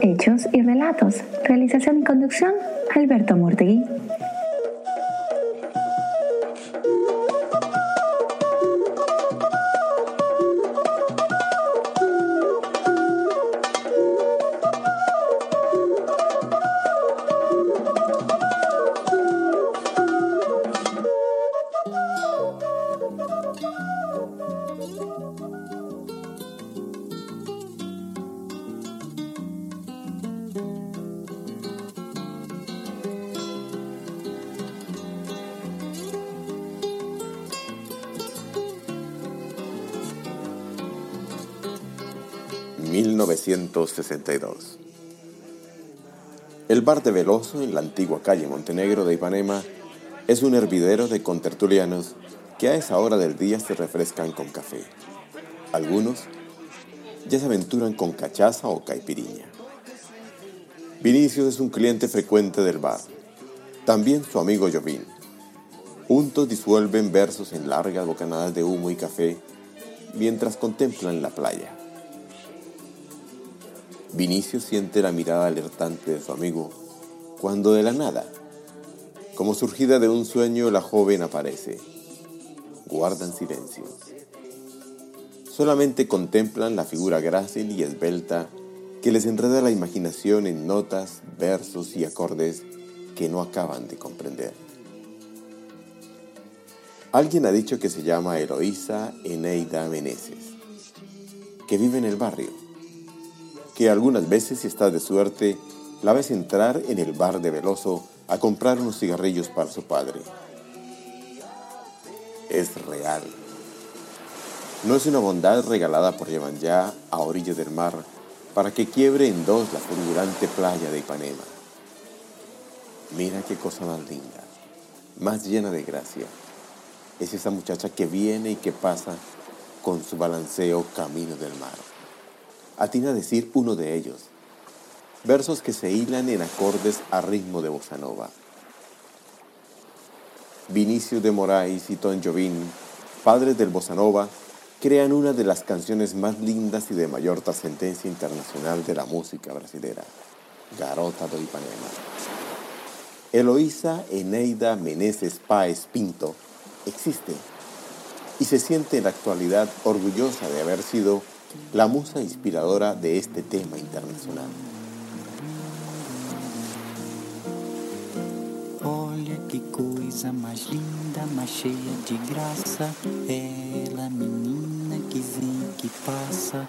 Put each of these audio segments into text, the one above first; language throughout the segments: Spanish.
Hechos y relatos. Realización y conducción, Alberto Murtegui. 1962. El bar de Veloso, en la antigua calle Montenegro de Ipanema, es un hervidero de contertulianos que a esa hora del día se refrescan con café. Algunos ya se aventuran con cachaza o caipiriña. Vinicius es un cliente frecuente del bar, también su amigo Jovín. Juntos disuelven versos en largas bocanadas de humo y café mientras contemplan la playa. Vinicio siente la mirada alertante de su amigo cuando de la nada, como surgida de un sueño, la joven aparece. Guardan silencio. Solamente contemplan la figura grácil y esbelta que les enreda la imaginación en notas, versos y acordes que no acaban de comprender. Alguien ha dicho que se llama Eloísa Eneida Meneses, que vive en el barrio que algunas veces, si estás de suerte, la ves entrar en el bar de Veloso a comprar unos cigarrillos para su padre. Es real. No es una bondad regalada por ya a orillas del mar para que quiebre en dos la fulgurante playa de Ipanema. Mira qué cosa más linda, más llena de gracia. Es esa muchacha que viene y que pasa con su balanceo camino del mar atina a decir uno de ellos. Versos que se hilan en acordes a ritmo de bossa nova. Vinicio de Moraes y Ton Jovín, padres del bossa nova, crean una de las canciones más lindas y de mayor trascendencia internacional de la música brasilera, Garota do Ipanema. Eloísa Eneida Meneses Páez Pinto existe y se siente en la actualidad orgullosa de haber sido la musa inspiradora de este tema internacional. Olha que coisa mais linda, mais cheia de graça. Ela, menina que vem, que passa,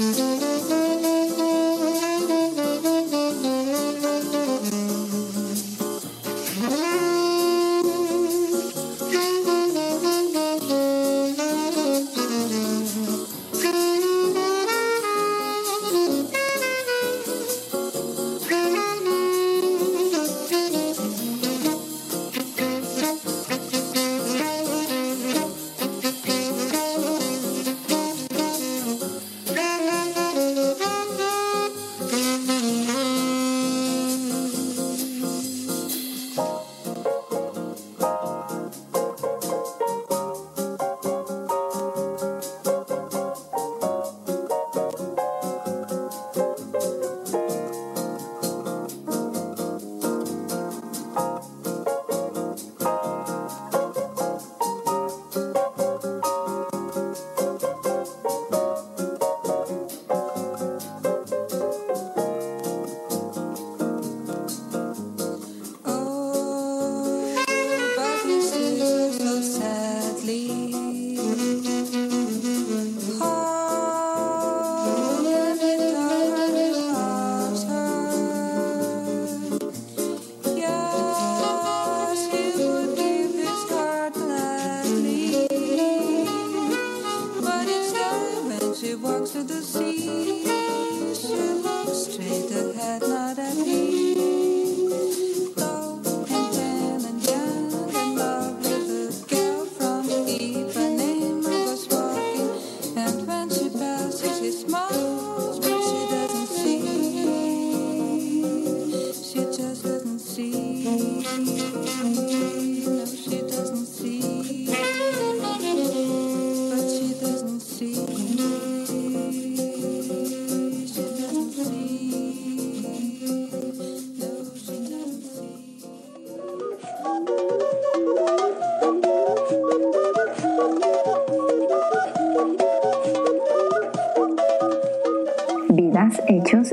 Mm-hmm.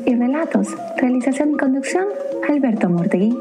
Y relatos. Realización y conducción, Alberto Mortegui.